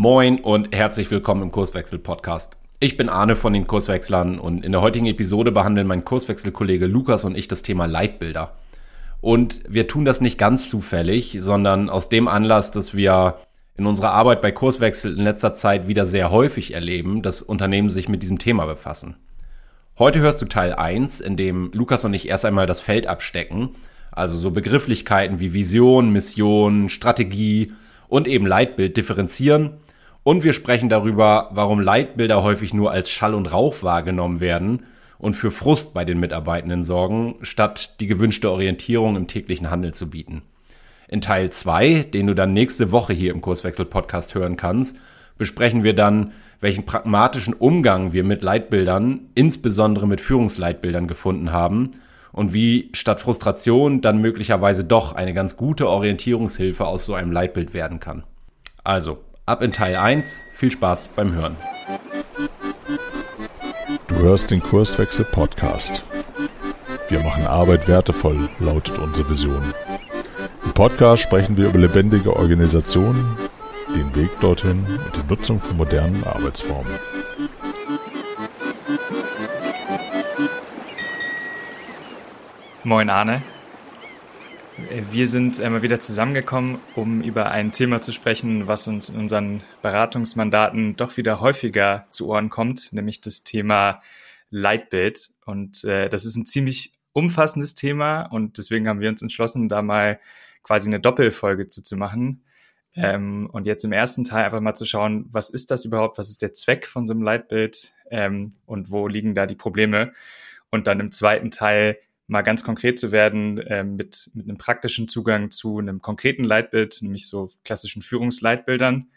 Moin und herzlich willkommen im Kurswechsel-Podcast. Ich bin Arne von den Kurswechslern und in der heutigen Episode behandeln mein Kurswechselkollege Lukas und ich das Thema Leitbilder. Und wir tun das nicht ganz zufällig, sondern aus dem Anlass, dass wir in unserer Arbeit bei Kurswechsel in letzter Zeit wieder sehr häufig erleben, dass Unternehmen sich mit diesem Thema befassen. Heute hörst du Teil 1, in dem Lukas und ich erst einmal das Feld abstecken, also so Begrifflichkeiten wie Vision, Mission, Strategie und eben Leitbild differenzieren und wir sprechen darüber, warum Leitbilder häufig nur als Schall und Rauch wahrgenommen werden und für Frust bei den Mitarbeitenden sorgen, statt die gewünschte Orientierung im täglichen Handel zu bieten. In Teil 2, den du dann nächste Woche hier im Kurswechsel-Podcast hören kannst, besprechen wir dann, welchen pragmatischen Umgang wir mit Leitbildern, insbesondere mit Führungsleitbildern gefunden haben und wie statt Frustration dann möglicherweise doch eine ganz gute Orientierungshilfe aus so einem Leitbild werden kann. Also, Ab in Teil 1. Viel Spaß beim Hören. Du hörst den Kurswechsel Podcast. Wir machen Arbeit wertevoll, lautet unsere Vision. Im Podcast sprechen wir über lebendige Organisationen, den Weg dorthin und die Nutzung von modernen Arbeitsformen. Moin Arne. Wir sind einmal wieder zusammengekommen, um über ein Thema zu sprechen, was uns in unseren Beratungsmandaten doch wieder häufiger zu Ohren kommt, nämlich das Thema Leitbild. Und äh, das ist ein ziemlich umfassendes Thema und deswegen haben wir uns entschlossen, da mal quasi eine Doppelfolge zu, zu machen. Ähm, und jetzt im ersten Teil einfach mal zu schauen, was ist das überhaupt, was ist der Zweck von so einem Leitbild ähm, und wo liegen da die Probleme. Und dann im zweiten Teil mal ganz konkret zu werden äh, mit, mit einem praktischen Zugang zu einem konkreten Leitbild, nämlich so klassischen Führungsleitbildern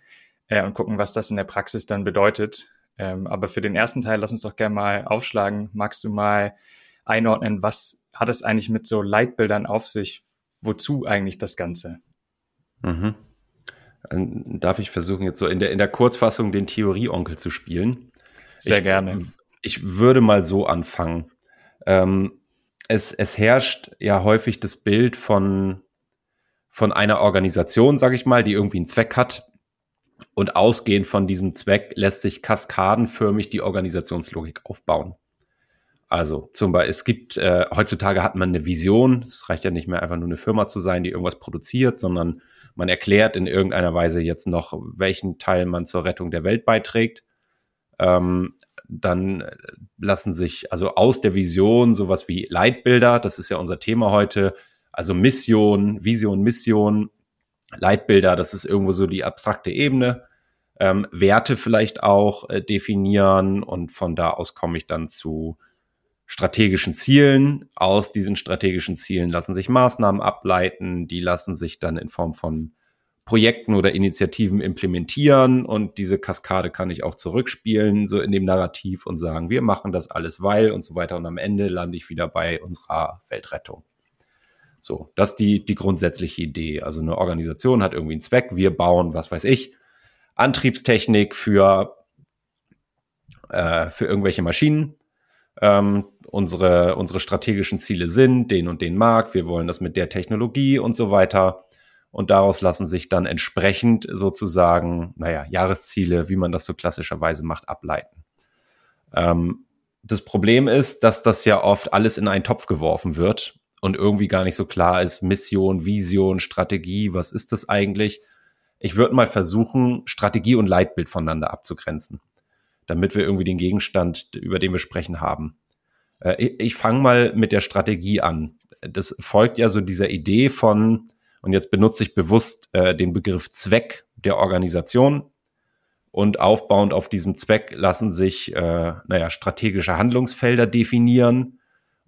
äh, und gucken, was das in der Praxis dann bedeutet. Ähm, aber für den ersten Teil, lass uns doch gerne mal aufschlagen. Magst du mal einordnen, was hat es eigentlich mit so Leitbildern auf sich? Wozu eigentlich das Ganze? Mhm. Dann darf ich versuchen, jetzt so in der, in der Kurzfassung den Theorieonkel zu spielen? Sehr ich, gerne. Ich würde mal so anfangen. Ähm, es, es herrscht ja häufig das Bild von, von einer Organisation, sage ich mal, die irgendwie einen Zweck hat. Und ausgehend von diesem Zweck lässt sich kaskadenförmig die Organisationslogik aufbauen. Also zum Beispiel, es gibt, äh, heutzutage hat man eine Vision. Es reicht ja nicht mehr einfach nur eine Firma zu sein, die irgendwas produziert, sondern man erklärt in irgendeiner Weise jetzt noch, welchen Teil man zur Rettung der Welt beiträgt. Ähm, dann lassen sich also aus der Vision sowas wie Leitbilder, das ist ja unser Thema heute, also Mission, Vision, Mission, Leitbilder, das ist irgendwo so die abstrakte Ebene. Ähm, Werte vielleicht auch äh, definieren und von da aus komme ich dann zu strategischen Zielen. Aus diesen strategischen Zielen lassen sich Maßnahmen ableiten, die lassen sich dann in Form von Projekten oder Initiativen implementieren und diese Kaskade kann ich auch zurückspielen, so in dem Narrativ und sagen, wir machen das alles, weil und so weiter und am Ende lande ich wieder bei unserer Weltrettung. So, das ist die, die grundsätzliche Idee. Also eine Organisation hat irgendwie einen Zweck, wir bauen, was weiß ich, Antriebstechnik für, äh, für irgendwelche Maschinen. Ähm, unsere, unsere strategischen Ziele sind den und den Markt, wir wollen das mit der Technologie und so weiter und daraus lassen sich dann entsprechend sozusagen, naja, Jahresziele, wie man das so klassischerweise macht, ableiten. Ähm, das Problem ist, dass das ja oft alles in einen Topf geworfen wird und irgendwie gar nicht so klar ist, Mission, Vision, Strategie, was ist das eigentlich? Ich würde mal versuchen, Strategie und Leitbild voneinander abzugrenzen, damit wir irgendwie den Gegenstand, über den wir sprechen, haben. Äh, ich, ich fange mal mit der Strategie an. Das folgt ja so dieser Idee von, und jetzt benutze ich bewusst äh, den Begriff Zweck der Organisation. Und aufbauend auf diesem Zweck lassen sich, äh, naja, strategische Handlungsfelder definieren.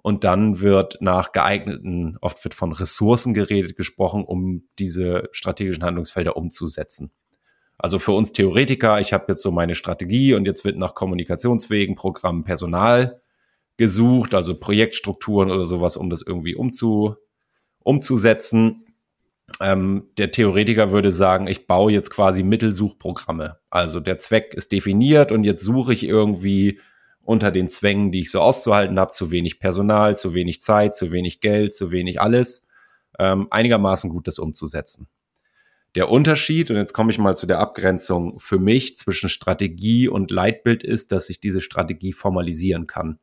Und dann wird nach geeigneten, oft wird von Ressourcen geredet, gesprochen, um diese strategischen Handlungsfelder umzusetzen. Also für uns Theoretiker, ich habe jetzt so meine Strategie und jetzt wird nach Kommunikationswegen, Programmen, Personal gesucht, also Projektstrukturen oder sowas, um das irgendwie umzu, umzusetzen. Ähm, der Theoretiker würde sagen, ich baue jetzt quasi Mittelsuchprogramme. Also der Zweck ist definiert und jetzt suche ich irgendwie unter den Zwängen, die ich so auszuhalten habe, zu wenig Personal, zu wenig Zeit, zu wenig Geld, zu wenig alles, ähm, einigermaßen gut das umzusetzen. Der Unterschied, und jetzt komme ich mal zu der Abgrenzung für mich zwischen Strategie und Leitbild ist, dass ich diese Strategie formalisieren kann.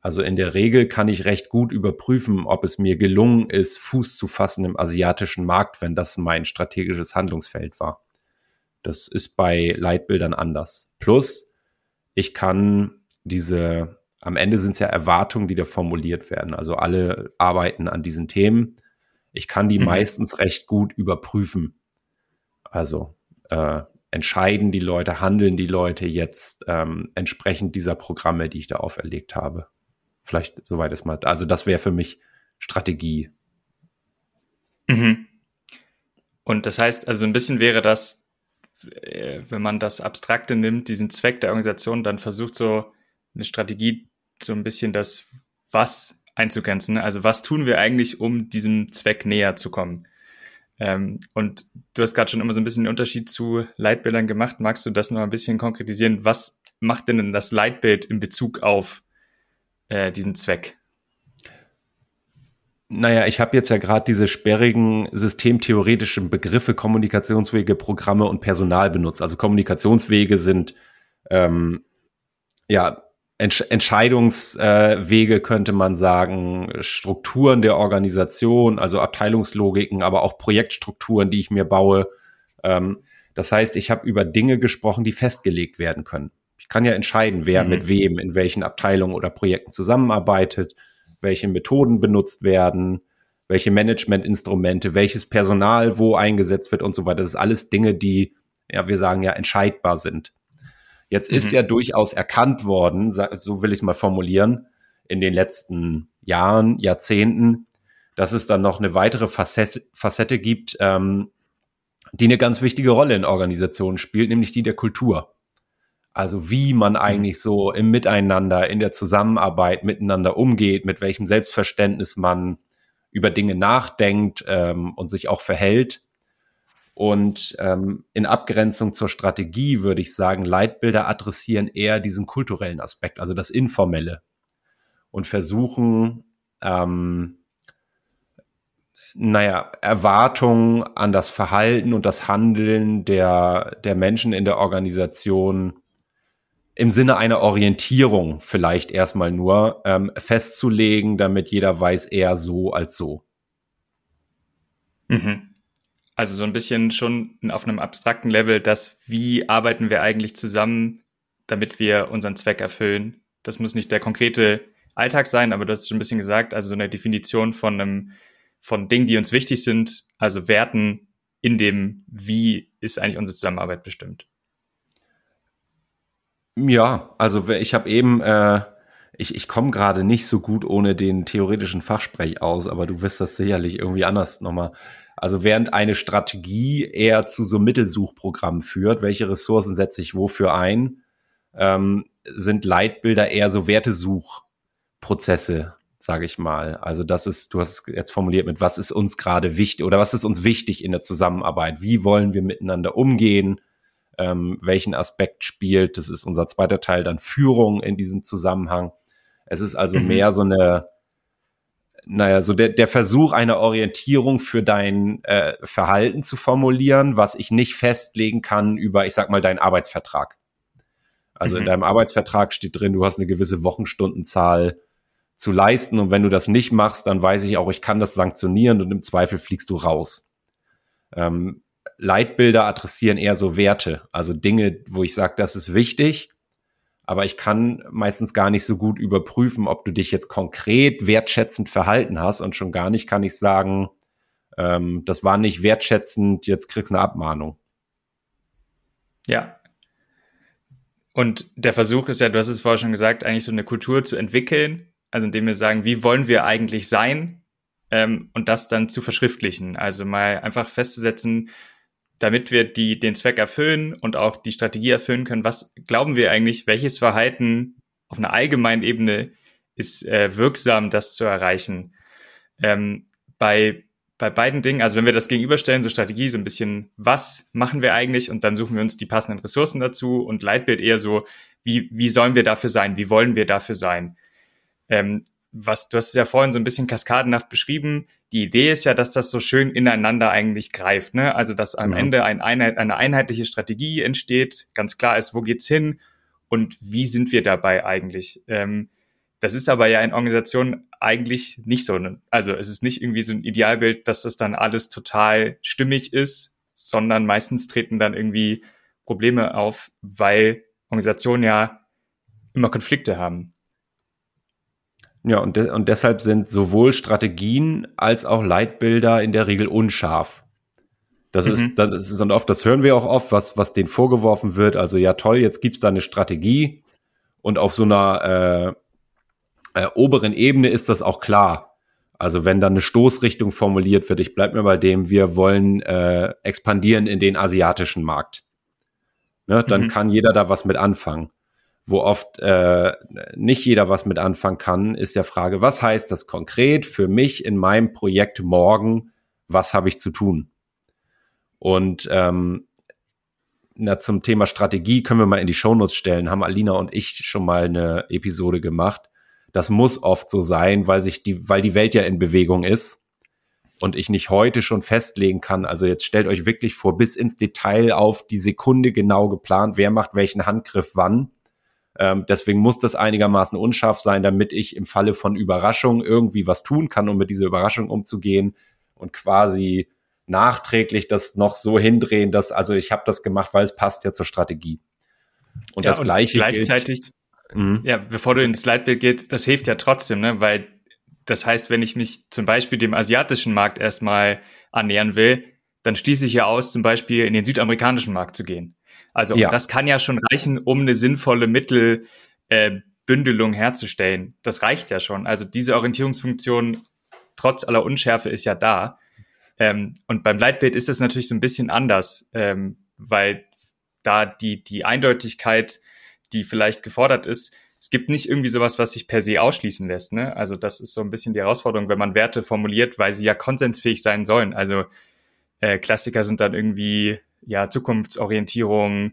Also in der Regel kann ich recht gut überprüfen, ob es mir gelungen ist, Fuß zu fassen im asiatischen Markt, wenn das mein strategisches Handlungsfeld war. Das ist bei Leitbildern anders. Plus, ich kann diese, am Ende sind es ja Erwartungen, die da formuliert werden. Also alle arbeiten an diesen Themen. Ich kann die mhm. meistens recht gut überprüfen. Also äh, entscheiden die Leute, handeln die Leute jetzt ähm, entsprechend dieser Programme, die ich da auferlegt habe. Vielleicht soweit es mal. Also das wäre für mich Strategie. Mhm. Und das heißt, also ein bisschen wäre das, äh, wenn man das Abstrakte nimmt, diesen Zweck der Organisation, dann versucht so eine Strategie so ein bisschen das Was einzugrenzen. Also was tun wir eigentlich, um diesem Zweck näher zu kommen? Ähm, und du hast gerade schon immer so ein bisschen den Unterschied zu Leitbildern gemacht. Magst du das noch ein bisschen konkretisieren? Was macht denn das Leitbild in Bezug auf äh, diesen Zweck? Naja, ich habe jetzt ja gerade diese sperrigen systemtheoretischen Begriffe Kommunikationswege, Programme und Personal benutzt. Also Kommunikationswege sind ähm, ja Entsch Entscheidungswege äh, könnte man sagen, Strukturen der Organisation, also Abteilungslogiken, aber auch Projektstrukturen, die ich mir baue. Ähm, das heißt, ich habe über Dinge gesprochen, die festgelegt werden können. Ich kann ja entscheiden, wer mhm. mit wem in welchen Abteilungen oder Projekten zusammenarbeitet, welche Methoden benutzt werden, welche Managementinstrumente, welches Personal wo eingesetzt wird und so weiter. Das ist alles Dinge, die, ja, wir sagen ja, entscheidbar sind. Jetzt mhm. ist ja durchaus erkannt worden, so will ich es mal formulieren, in den letzten Jahren, Jahrzehnten, dass es dann noch eine weitere Facette, Facette gibt, ähm, die eine ganz wichtige Rolle in Organisationen spielt, nämlich die der Kultur. Also wie man mhm. eigentlich so im Miteinander, in der Zusammenarbeit miteinander umgeht, mit welchem Selbstverständnis man über Dinge nachdenkt ähm, und sich auch verhält. Und ähm, in Abgrenzung zur Strategie würde ich sagen, Leitbilder adressieren eher diesen kulturellen Aspekt, also das Informelle. Und versuchen, ähm, naja, Erwartungen an das Verhalten und das Handeln der, der Menschen in der Organisation im Sinne einer Orientierung vielleicht erstmal nur ähm, festzulegen, damit jeder weiß, eher so als so. Mhm. Also so ein bisschen schon auf einem abstrakten Level, dass wie arbeiten wir eigentlich zusammen, damit wir unseren Zweck erfüllen. Das muss nicht der konkrete Alltag sein, aber du hast schon ein bisschen gesagt, also so eine Definition von einem, von Dingen, die uns wichtig sind, also Werten in dem, wie ist eigentlich unsere Zusammenarbeit bestimmt. Ja, also ich habe eben, äh, ich, ich komme gerade nicht so gut ohne den theoretischen Fachsprech aus, aber du wirst das sicherlich irgendwie anders nochmal. Also während eine Strategie eher zu so Mittelsuchprogrammen führt, welche Ressourcen setze ich wofür ein, ähm, sind Leitbilder eher so Wertesuchprozesse, sage ich mal. Also das ist, du hast es jetzt formuliert mit, was ist uns gerade wichtig oder was ist uns wichtig in der Zusammenarbeit? Wie wollen wir miteinander umgehen? Ähm, welchen Aspekt spielt. Das ist unser zweiter Teil, dann Führung in diesem Zusammenhang. Es ist also mhm. mehr so eine, naja, so der, der Versuch einer Orientierung für dein äh, Verhalten zu formulieren, was ich nicht festlegen kann über, ich sag mal, deinen Arbeitsvertrag. Also mhm. in deinem Arbeitsvertrag steht drin, du hast eine gewisse Wochenstundenzahl zu leisten und wenn du das nicht machst, dann weiß ich auch, ich kann das sanktionieren und im Zweifel fliegst du raus. Ähm, Leitbilder adressieren eher so Werte, also Dinge, wo ich sage, das ist wichtig, aber ich kann meistens gar nicht so gut überprüfen, ob du dich jetzt konkret wertschätzend verhalten hast und schon gar nicht kann ich sagen, ähm, das war nicht wertschätzend, jetzt kriegst du eine Abmahnung. Ja. Und der Versuch ist ja, du hast es vorher schon gesagt, eigentlich so eine Kultur zu entwickeln, also indem wir sagen, wie wollen wir eigentlich sein ähm, und das dann zu verschriftlichen. Also mal einfach festzusetzen, damit wir die, den Zweck erfüllen und auch die Strategie erfüllen können, was glauben wir eigentlich, welches Verhalten auf einer allgemeinen Ebene ist äh, wirksam, das zu erreichen. Ähm, bei, bei beiden Dingen, also wenn wir das gegenüberstellen, so Strategie, so ein bisschen, was machen wir eigentlich und dann suchen wir uns die passenden Ressourcen dazu und Leitbild eher so, wie, wie sollen wir dafür sein, wie wollen wir dafür sein. Ähm, was, du hast es ja vorhin so ein bisschen kaskadenhaft beschrieben, die Idee ist ja, dass das so schön ineinander eigentlich greift. Ne? Also dass am ja. Ende ein Einheit, eine einheitliche Strategie entsteht, ganz klar ist, wo geht's hin und wie sind wir dabei eigentlich. Ähm, das ist aber ja in Organisationen eigentlich nicht so. Ne? Also es ist nicht irgendwie so ein Idealbild, dass das dann alles total stimmig ist, sondern meistens treten dann irgendwie Probleme auf, weil Organisationen ja immer Konflikte haben. Ja, und, de und deshalb sind sowohl Strategien als auch Leitbilder in der Regel unscharf. Das mhm. ist, das ist dann oft, das hören wir auch oft, was, was denen vorgeworfen wird. Also ja, toll, jetzt gibt's da eine Strategie und auf so einer äh, äh, oberen Ebene ist das auch klar. Also wenn dann eine Stoßrichtung formuliert wird, ich bleib mir bei dem, wir wollen äh, expandieren in den asiatischen Markt. Ne, dann mhm. kann jeder da was mit anfangen wo oft äh, nicht jeder was mit anfangen kann, ist der Frage, was heißt das konkret für mich in meinem Projekt morgen? Was habe ich zu tun? Und ähm, na, zum Thema Strategie können wir mal in die Shownotes stellen. Haben Alina und ich schon mal eine Episode gemacht. Das muss oft so sein, weil sich die, weil die Welt ja in Bewegung ist und ich nicht heute schon festlegen kann. Also jetzt stellt euch wirklich vor, bis ins Detail auf die Sekunde genau geplant, wer macht welchen Handgriff wann ähm, deswegen muss das einigermaßen unscharf sein, damit ich im Falle von Überraschung irgendwie was tun kann, um mit dieser Überraschung umzugehen und quasi nachträglich das noch so hindrehen, dass also ich habe das gemacht, weil es passt ja zur Strategie. Und ja, das und gleiche gleichzeitig gilt, mhm. ja, bevor du ins Leitbild geht, das hilft ja trotzdem, ne, weil das heißt, wenn ich mich zum Beispiel dem asiatischen Markt erstmal annähern will, dann schließe ich ja aus, zum Beispiel in den südamerikanischen Markt zu gehen. Also ja. das kann ja schon reichen, um eine sinnvolle Mittelbündelung äh, herzustellen. Das reicht ja schon. Also diese Orientierungsfunktion trotz aller Unschärfe ist ja da. Ähm, und beim Leitbild ist es natürlich so ein bisschen anders, ähm, weil da die, die Eindeutigkeit, die vielleicht gefordert ist, es gibt nicht irgendwie sowas, was sich per se ausschließen lässt. Ne? Also das ist so ein bisschen die Herausforderung, wenn man Werte formuliert, weil sie ja konsensfähig sein sollen. Also äh, Klassiker sind dann irgendwie ja, Zukunftsorientierung,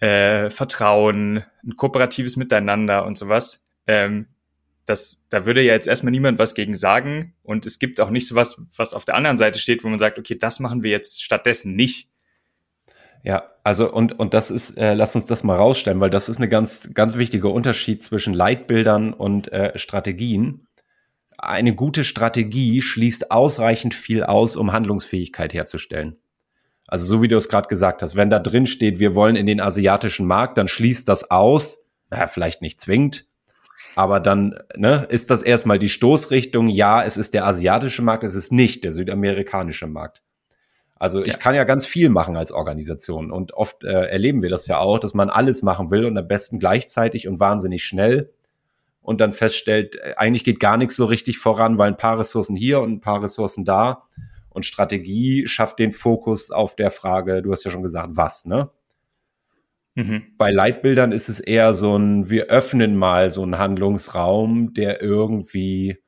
äh, Vertrauen, ein kooperatives Miteinander und sowas. Ähm, das, da würde ja jetzt erstmal niemand was gegen sagen. Und es gibt auch nicht so was, was auf der anderen Seite steht, wo man sagt, okay, das machen wir jetzt stattdessen nicht. Ja, also und, und das ist, äh, lass uns das mal rausstellen, weil das ist eine ganz, ganz wichtige Unterschied zwischen Leitbildern und äh, Strategien. Eine gute Strategie schließt ausreichend viel aus, um Handlungsfähigkeit herzustellen. Also so wie du es gerade gesagt hast, wenn da drin steht, wir wollen in den asiatischen Markt, dann schließt das aus, naja, vielleicht nicht zwingend, aber dann ne, ist das erstmal die Stoßrichtung, ja, es ist der asiatische Markt, es ist nicht der südamerikanische Markt. Also ich ja. kann ja ganz viel machen als Organisation und oft äh, erleben wir das ja auch, dass man alles machen will und am besten gleichzeitig und wahnsinnig schnell und dann feststellt, äh, eigentlich geht gar nichts so richtig voran, weil ein paar Ressourcen hier und ein paar Ressourcen da und Strategie schafft den Fokus auf der Frage, du hast ja schon gesagt, was, ne? Mhm. Bei Leitbildern ist es eher so ein, wir öffnen mal so einen Handlungsraum, der irgendwie,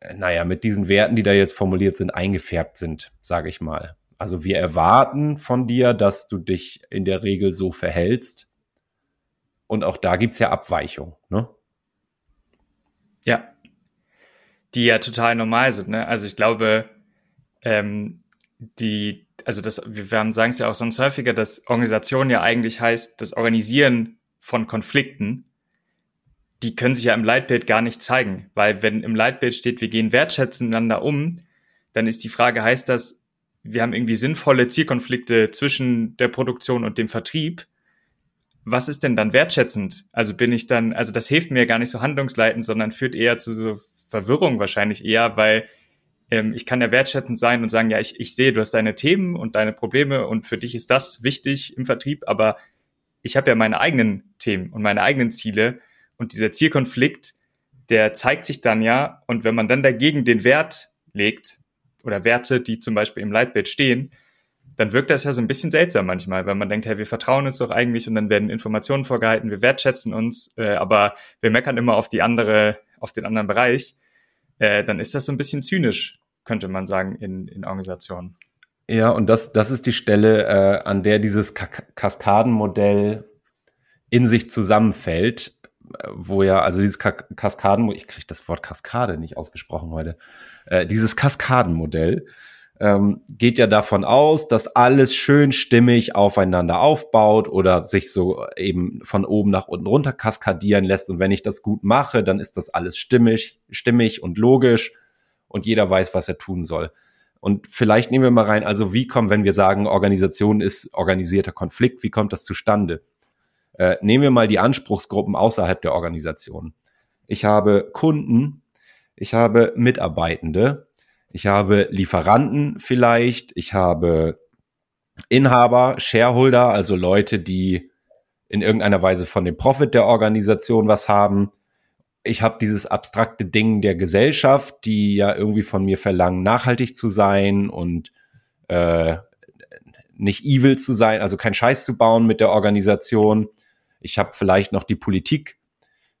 äh, naja, mit diesen Werten, die da jetzt formuliert sind, eingefärbt sind, sage ich mal. Also wir erwarten von dir, dass du dich in der Regel so verhältst. Und auch da gibt's ja Abweichungen, ne? Ja. Die ja total normal sind, ne? Also ich glaube, ähm, die, also das, wir haben, sagen es ja auch sonst häufiger, dass Organisation ja eigentlich heißt, das Organisieren von Konflikten, die können sich ja im Leitbild gar nicht zeigen, weil wenn im Leitbild steht, wir gehen wertschätzend miteinander um, dann ist die Frage, heißt das, wir haben irgendwie sinnvolle Zielkonflikte zwischen der Produktion und dem Vertrieb? Was ist denn dann wertschätzend? Also bin ich dann, also das hilft mir gar nicht so handlungsleitend, sondern führt eher zu so Verwirrung wahrscheinlich eher, weil ähm, ich kann ja wertschätzend sein und sagen, ja, ich, ich sehe, du hast deine Themen und deine Probleme und für dich ist das wichtig im Vertrieb, aber ich habe ja meine eigenen Themen und meine eigenen Ziele und dieser Zielkonflikt, der zeigt sich dann ja und wenn man dann dagegen den Wert legt oder Werte, die zum Beispiel im Leitbild stehen, dann wirkt das ja so ein bisschen seltsam manchmal, weil man denkt, hey, wir vertrauen uns doch eigentlich und dann werden Informationen vorgehalten, wir wertschätzen uns, äh, aber wir meckern immer auf die andere, auf den anderen Bereich. Äh, dann ist das so ein bisschen zynisch könnte man sagen, in, in Organisationen. Ja, und das, das ist die Stelle, äh, an der dieses Kaskadenmodell in sich zusammenfällt, wo ja, also dieses Ka Kaskaden, ich kriege das Wort Kaskade nicht ausgesprochen heute, Äh, dieses Kaskadenmodell ähm, geht ja davon aus, dass alles schön stimmig aufeinander aufbaut oder sich so eben von oben nach unten runter kaskadieren lässt. Und wenn ich das gut mache, dann ist das alles stimmig, stimmig und logisch und jeder weiß, was er tun soll. Und vielleicht nehmen wir mal rein, also wie kommt, wenn wir sagen, Organisation ist organisierter Konflikt, wie kommt das zustande? Äh, nehmen wir mal die Anspruchsgruppen außerhalb der Organisation. Ich habe Kunden, ich habe Mitarbeitende, ich habe Lieferanten vielleicht, ich habe Inhaber, Shareholder, also Leute, die in irgendeiner Weise von dem Profit der Organisation was haben. Ich habe dieses abstrakte Ding der Gesellschaft, die ja irgendwie von mir verlangen, nachhaltig zu sein und äh, nicht evil zu sein, also kein Scheiß zu bauen mit der Organisation. Ich habe vielleicht noch die Politik,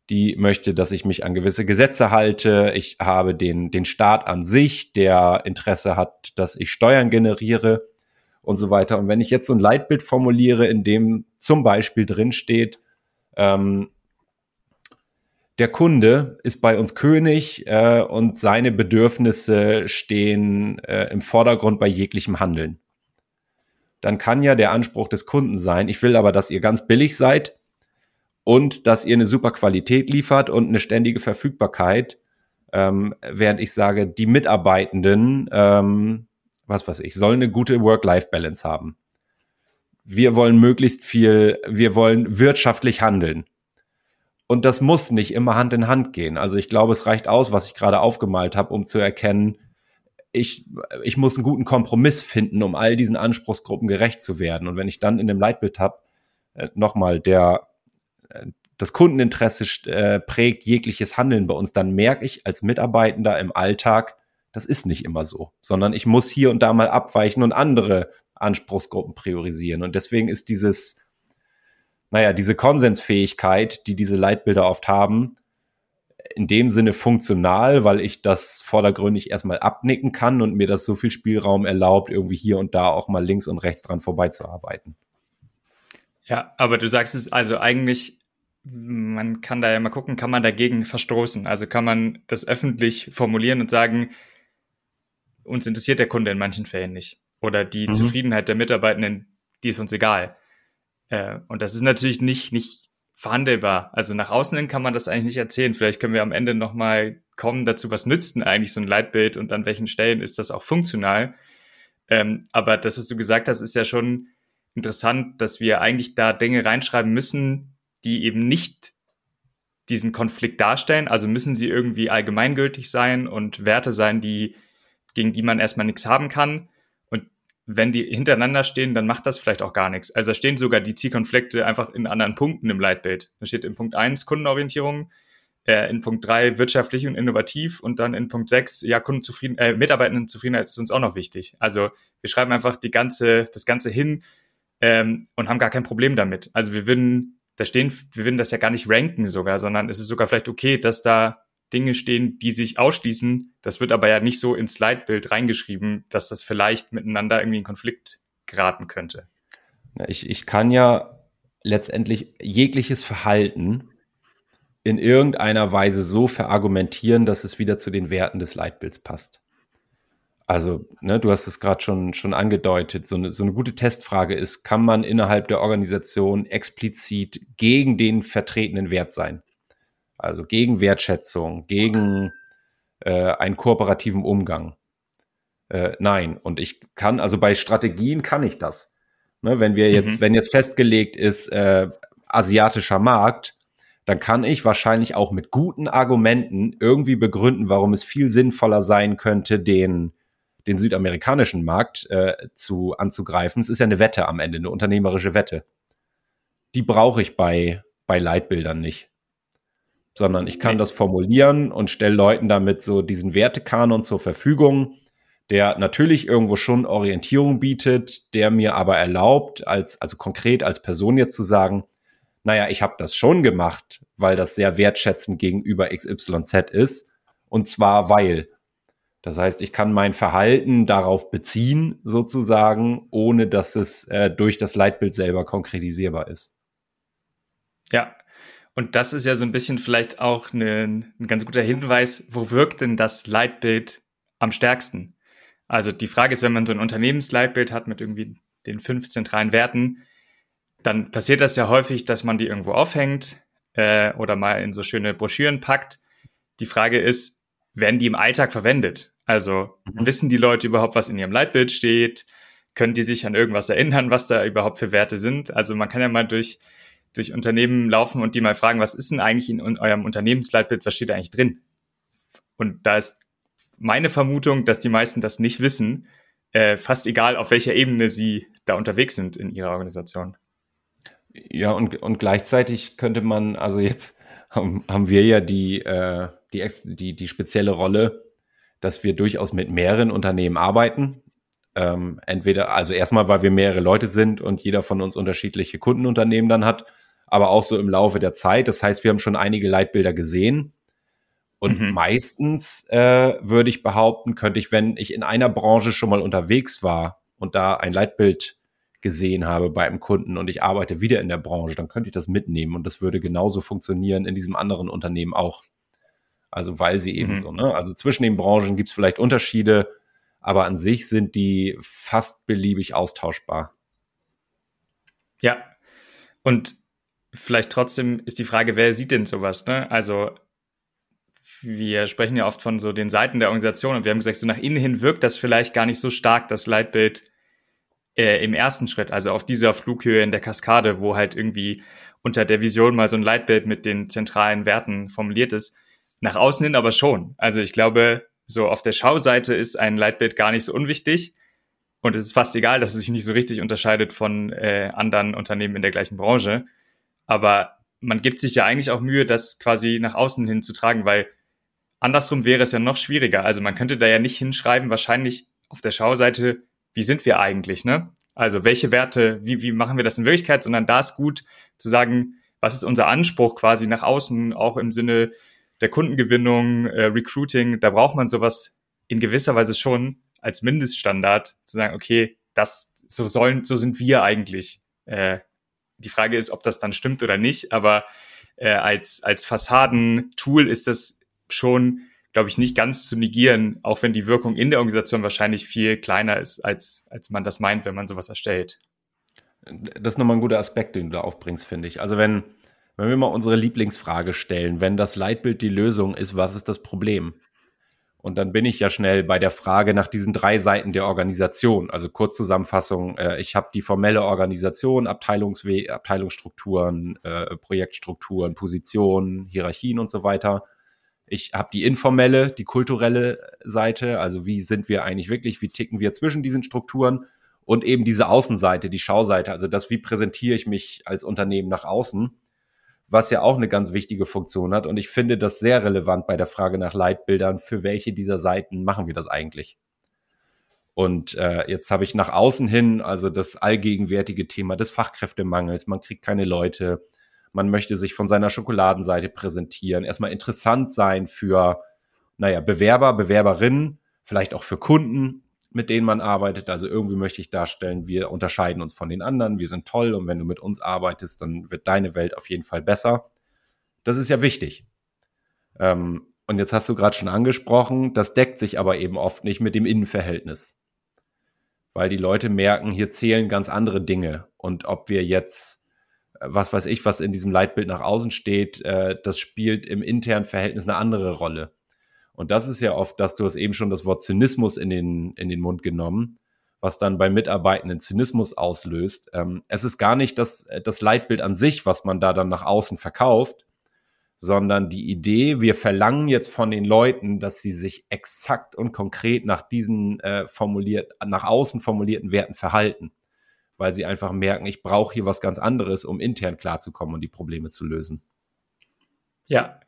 die möchte, dass ich mich an gewisse Gesetze halte. Ich habe den, den Staat an sich, der Interesse hat, dass ich Steuern generiere und so weiter. Und wenn ich jetzt so ein Leitbild formuliere, in dem zum Beispiel drin steht, ähm, der Kunde ist bei uns König äh, und seine Bedürfnisse stehen äh, im Vordergrund bei jeglichem Handeln. Dann kann ja der Anspruch des Kunden sein, ich will aber, dass ihr ganz billig seid, und dass ihr eine super Qualität liefert und eine ständige Verfügbarkeit. Ähm, während ich sage, die Mitarbeitenden, ähm, was weiß ich, sollen eine gute Work-Life-Balance haben. Wir wollen möglichst viel, wir wollen wirtschaftlich handeln. Und das muss nicht immer Hand in Hand gehen. Also ich glaube, es reicht aus, was ich gerade aufgemalt habe, um zu erkennen, ich, ich muss einen guten Kompromiss finden, um all diesen Anspruchsgruppen gerecht zu werden. Und wenn ich dann in dem Leitbild habe, äh, nochmal, der das Kundeninteresse äh, prägt jegliches Handeln bei uns, dann merke ich als Mitarbeitender im Alltag, das ist nicht immer so, sondern ich muss hier und da mal abweichen und andere Anspruchsgruppen priorisieren. Und deswegen ist dieses, naja, diese Konsensfähigkeit, die diese Leitbilder oft haben, in dem Sinne funktional, weil ich das vordergründig erstmal abnicken kann und mir das so viel Spielraum erlaubt, irgendwie hier und da auch mal links und rechts dran vorbeizuarbeiten. Ja, aber du sagst es also eigentlich man kann da ja mal gucken, kann man dagegen verstoßen? Also kann man das öffentlich formulieren und sagen, uns interessiert der Kunde in manchen Fällen nicht. Oder die mhm. Zufriedenheit der Mitarbeitenden, die ist uns egal. Äh, und das ist natürlich nicht, nicht verhandelbar. Also nach außen hin kann man das eigentlich nicht erzählen. Vielleicht können wir am Ende nochmal kommen dazu, was nützt denn eigentlich so ein Leitbild und an welchen Stellen ist das auch funktional. Ähm, aber das, was du gesagt hast, ist ja schon interessant, dass wir eigentlich da Dinge reinschreiben müssen, die eben nicht diesen Konflikt darstellen. Also müssen sie irgendwie allgemeingültig sein und Werte sein, die, gegen die man erstmal nichts haben kann. Wenn die hintereinander stehen, dann macht das vielleicht auch gar nichts. Also da stehen sogar die Zielkonflikte einfach in anderen Punkten im Leitbild. Da steht in Punkt eins Kundenorientierung, äh, in Punkt drei wirtschaftlich und innovativ und dann in Punkt sechs ja, Kundenzufrieden, äh, Mitarbeitendenzufriedenheit ist uns auch noch wichtig. Also wir schreiben einfach die ganze, das Ganze hin ähm, und haben gar kein Problem damit. Also wir würden da stehen, wir würden das ja gar nicht ranken sogar, sondern es ist sogar vielleicht okay, dass da Dinge stehen, die sich ausschließen. Das wird aber ja nicht so ins Leitbild reingeschrieben, dass das vielleicht miteinander irgendwie in Konflikt geraten könnte. Ich, ich kann ja letztendlich jegliches Verhalten in irgendeiner Weise so verargumentieren, dass es wieder zu den Werten des Leitbilds passt. Also, ne, du hast es gerade schon, schon angedeutet. So eine, so eine gute Testfrage ist, kann man innerhalb der Organisation explizit gegen den vertretenen Wert sein? Also gegen Wertschätzung, gegen äh, einen kooperativen Umgang. Äh, nein. Und ich kann, also bei Strategien kann ich das. Ne, wenn wir jetzt, mhm. wenn jetzt festgelegt ist, äh, asiatischer Markt, dann kann ich wahrscheinlich auch mit guten Argumenten irgendwie begründen, warum es viel sinnvoller sein könnte, den den südamerikanischen Markt äh, zu anzugreifen. Es ist ja eine Wette am Ende, eine unternehmerische Wette. Die brauche ich bei, bei Leitbildern nicht. Sondern ich kann das formulieren und stelle Leuten damit so diesen Wertekanon zur Verfügung, der natürlich irgendwo schon Orientierung bietet, der mir aber erlaubt, als, also konkret als Person jetzt zu sagen, naja, ich habe das schon gemacht, weil das sehr wertschätzend gegenüber XYZ ist. Und zwar weil. Das heißt, ich kann mein Verhalten darauf beziehen, sozusagen, ohne dass es äh, durch das Leitbild selber konkretisierbar ist. Ja, und das ist ja so ein bisschen vielleicht auch eine, ein ganz guter Hinweis, wo wirkt denn das Leitbild am stärksten? Also die Frage ist, wenn man so ein Unternehmensleitbild hat mit irgendwie den fünf zentralen Werten, dann passiert das ja häufig, dass man die irgendwo aufhängt äh, oder mal in so schöne Broschüren packt. Die Frage ist, werden die im Alltag verwendet? Also mhm. wissen die Leute überhaupt, was in ihrem Leitbild steht? Können die sich an irgendwas erinnern, was da überhaupt für Werte sind? Also man kann ja mal durch, durch Unternehmen laufen und die mal fragen, was ist denn eigentlich in eurem Unternehmensleitbild, was steht da eigentlich drin? Und da ist meine Vermutung, dass die meisten das nicht wissen, äh, fast egal, auf welcher Ebene sie da unterwegs sind in ihrer Organisation. Ja, und, und gleichzeitig könnte man, also jetzt haben, haben wir ja die, äh, die, die, die spezielle Rolle, dass wir durchaus mit mehreren Unternehmen arbeiten. Ähm, entweder, also erstmal, weil wir mehrere Leute sind und jeder von uns unterschiedliche Kundenunternehmen dann hat, aber auch so im Laufe der Zeit. Das heißt, wir haben schon einige Leitbilder gesehen. Und mhm. meistens äh, würde ich behaupten, könnte ich, wenn ich in einer Branche schon mal unterwegs war und da ein Leitbild gesehen habe bei einem Kunden und ich arbeite wieder in der Branche, dann könnte ich das mitnehmen und das würde genauso funktionieren in diesem anderen Unternehmen auch. Also weil sie eben mhm. so, ne? Also zwischen den Branchen gibt es vielleicht Unterschiede, aber an sich sind die fast beliebig austauschbar. Ja. Und vielleicht trotzdem ist die Frage, wer sieht denn sowas, ne? Also wir sprechen ja oft von so den Seiten der Organisation und wir haben gesagt, so nach innen hin wirkt das vielleicht gar nicht so stark, das Leitbild äh, im ersten Schritt, also auf dieser Flughöhe in der Kaskade, wo halt irgendwie unter der Vision mal so ein Leitbild mit den zentralen Werten formuliert ist. Nach außen hin aber schon. Also ich glaube, so auf der Schauseite ist ein Leitbild gar nicht so unwichtig. Und es ist fast egal, dass es sich nicht so richtig unterscheidet von äh, anderen Unternehmen in der gleichen Branche. Aber man gibt sich ja eigentlich auch Mühe, das quasi nach außen hin zu tragen, weil andersrum wäre es ja noch schwieriger. Also man könnte da ja nicht hinschreiben, wahrscheinlich auf der Schauseite wie sind wir eigentlich, ne? Also welche Werte, wie, wie machen wir das in Wirklichkeit, sondern da ist gut zu sagen, was ist unser Anspruch quasi nach außen, auch im Sinne der Kundengewinnung, äh, Recruiting, da braucht man sowas in gewisser Weise schon als Mindeststandard, zu sagen, okay, das, so sollen, so sind wir eigentlich. Äh, die Frage ist, ob das dann stimmt oder nicht, aber äh, als, als Fassadentool ist das schon glaube ich, nicht ganz zu negieren, auch wenn die Wirkung in der Organisation wahrscheinlich viel kleiner ist, als, als man das meint, wenn man sowas erstellt. Das ist nochmal ein guter Aspekt, den du da aufbringst, finde ich. Also wenn, wenn wir mal unsere Lieblingsfrage stellen, wenn das Leitbild die Lösung ist, was ist das Problem? Und dann bin ich ja schnell bei der Frage nach diesen drei Seiten der Organisation. Also Kurzzusammenfassung, äh, ich habe die formelle Organisation, Abteilungswe Abteilungsstrukturen, äh, Projektstrukturen, Positionen, Hierarchien und so weiter. Ich habe die informelle, die kulturelle Seite, also wie sind wir eigentlich wirklich, wie ticken wir zwischen diesen Strukturen und eben diese Außenseite, die Schauseite, also das, wie präsentiere ich mich als Unternehmen nach außen, was ja auch eine ganz wichtige Funktion hat. Und ich finde das sehr relevant bei der Frage nach Leitbildern, für welche dieser Seiten machen wir das eigentlich? Und äh, jetzt habe ich nach außen hin, also das allgegenwärtige Thema des Fachkräftemangels, man kriegt keine Leute, man möchte sich von seiner Schokoladenseite präsentieren, erstmal interessant sein für, naja, Bewerber, Bewerberinnen, vielleicht auch für Kunden, mit denen man arbeitet. Also irgendwie möchte ich darstellen, wir unterscheiden uns von den anderen, wir sind toll und wenn du mit uns arbeitest, dann wird deine Welt auf jeden Fall besser. Das ist ja wichtig. Ähm, und jetzt hast du gerade schon angesprochen, das deckt sich aber eben oft nicht mit dem Innenverhältnis. Weil die Leute merken, hier zählen ganz andere Dinge. Und ob wir jetzt was weiß ich, was in diesem Leitbild nach außen steht, äh, das spielt im internen Verhältnis eine andere Rolle. Und das ist ja oft, dass du hast eben schon das Wort Zynismus in den, in den Mund genommen, was dann bei Mitarbeitenden Zynismus auslöst. Ähm, es ist gar nicht das, das Leitbild an sich, was man da dann nach außen verkauft, sondern die Idee, wir verlangen jetzt von den Leuten, dass sie sich exakt und konkret nach diesen äh, formuliert, nach außen formulierten Werten verhalten weil sie einfach merken, ich brauche hier was ganz anderes, um intern klarzukommen und die Probleme zu lösen. Ja,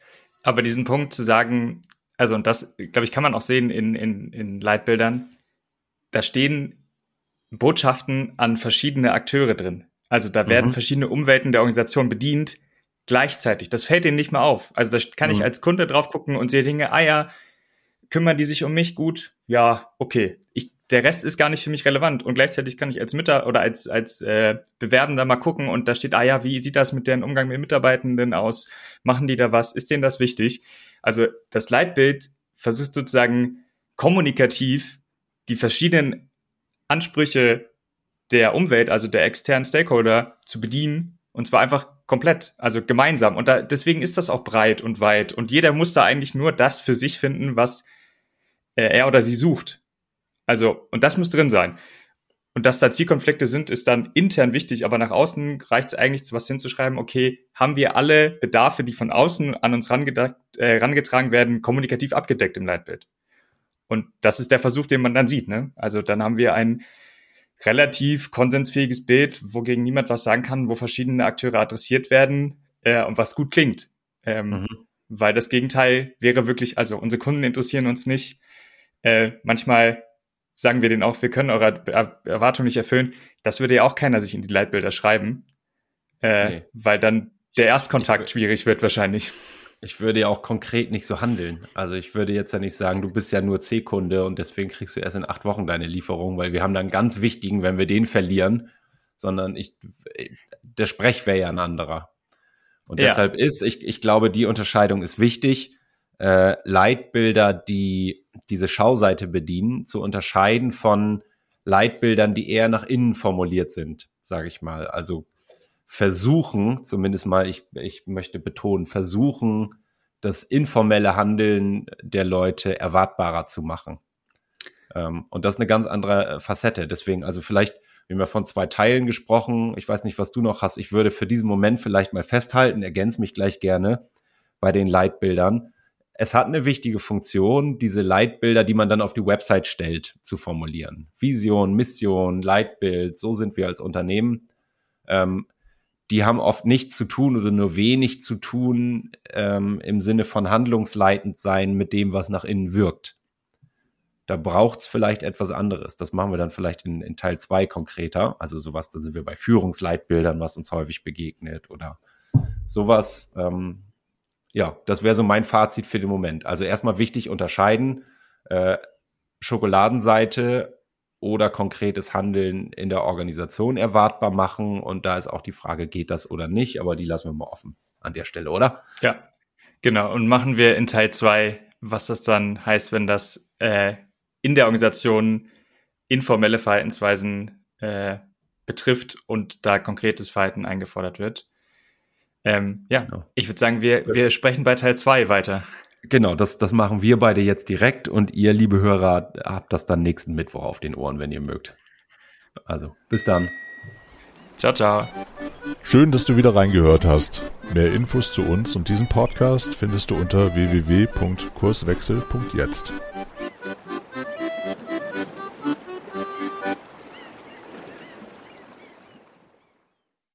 aber diesen Punkt zu sagen, also und das, glaube ich, kann man auch sehen in, in, in Leitbildern, da stehen Botschaften an verschiedene Akteure drin. Also da werden mhm. verschiedene Umwelten der Organisation bedient gleichzeitig. Das fällt ihnen nicht mehr auf. Also da kann mhm. ich als Kunde drauf gucken und sehe Dinge, ah ja, kümmern die sich um mich gut? Ja, okay. Ich der Rest ist gar nicht für mich relevant und gleichzeitig kann ich als Mitter oder als als äh, Bewerbender mal gucken und da steht, ah ja, wie sieht das mit deren Umgang mit Mitarbeitenden aus? Machen die da was? Ist denen das wichtig? Also das Leitbild versucht sozusagen kommunikativ die verschiedenen Ansprüche der Umwelt, also der externen Stakeholder, zu bedienen. Und zwar einfach komplett, also gemeinsam. Und da, deswegen ist das auch breit und weit. Und jeder muss da eigentlich nur das für sich finden, was äh, er oder sie sucht. Also, und das muss drin sein. Und dass da Zielkonflikte sind, ist dann intern wichtig, aber nach außen reicht es eigentlich, was hinzuschreiben, okay, haben wir alle Bedarfe, die von außen an uns rangedacht, äh, rangetragen werden, kommunikativ abgedeckt im Leitbild. Und das ist der Versuch, den man dann sieht. Ne? Also dann haben wir ein relativ konsensfähiges Bild, wogegen niemand was sagen kann, wo verschiedene Akteure adressiert werden äh, und was gut klingt. Ähm, mhm. Weil das Gegenteil wäre wirklich, also unsere Kunden interessieren uns nicht. Äh, manchmal sagen wir denen auch, wir können eure Erwartungen nicht erfüllen. Das würde ja auch keiner sich in die Leitbilder schreiben, äh, nee. weil dann der Erstkontakt schwierig wird wahrscheinlich. Ich würde ja auch konkret nicht so handeln. Also ich würde jetzt ja nicht sagen, du bist ja nur C-Kunde und deswegen kriegst du erst in acht Wochen deine Lieferung, weil wir haben da einen ganz wichtigen, wenn wir den verlieren, sondern ich, der Sprech wäre ja ein anderer. Und ja. deshalb ist, ich, ich glaube, die Unterscheidung ist wichtig, äh, Leitbilder, die diese Schauseite bedienen, zu unterscheiden von Leitbildern, die eher nach innen formuliert sind, sage ich mal. Also versuchen, zumindest mal, ich, ich möchte betonen, versuchen, das informelle Handeln der Leute erwartbarer zu machen. Ähm, und das ist eine ganz andere äh, Facette. Deswegen, also vielleicht, wir haben ja von zwei Teilen gesprochen. Ich weiß nicht, was du noch hast. Ich würde für diesen Moment vielleicht mal festhalten, ergänze mich gleich gerne bei den Leitbildern. Es hat eine wichtige Funktion, diese Leitbilder, die man dann auf die Website stellt, zu formulieren. Vision, Mission, Leitbild, so sind wir als Unternehmen. Ähm, die haben oft nichts zu tun oder nur wenig zu tun ähm, im Sinne von handlungsleitend sein mit dem, was nach innen wirkt. Da braucht es vielleicht etwas anderes. Das machen wir dann vielleicht in, in Teil zwei konkreter. Also sowas, da sind wir bei Führungsleitbildern, was uns häufig begegnet oder sowas. Ähm, ja, das wäre so mein Fazit für den Moment. Also erstmal wichtig unterscheiden. Äh, Schokoladenseite oder konkretes Handeln in der Organisation erwartbar machen. Und da ist auch die Frage, geht das oder nicht? Aber die lassen wir mal offen an der Stelle, oder? Ja, genau. Und machen wir in Teil zwei, was das dann heißt, wenn das äh, in der Organisation informelle Verhaltensweisen äh, betrifft und da konkretes Verhalten eingefordert wird. Ähm, ja, genau. ich würde sagen, wir, wir sprechen bei Teil zwei weiter. Genau, das, das machen wir beide jetzt direkt und ihr, liebe Hörer, habt das dann nächsten Mittwoch auf den Ohren, wenn ihr mögt. Also, bis dann. Ciao, ciao. Schön, dass du wieder reingehört hast. Mehr Infos zu uns und diesem Podcast findest du unter www.kurswechsel.jetzt.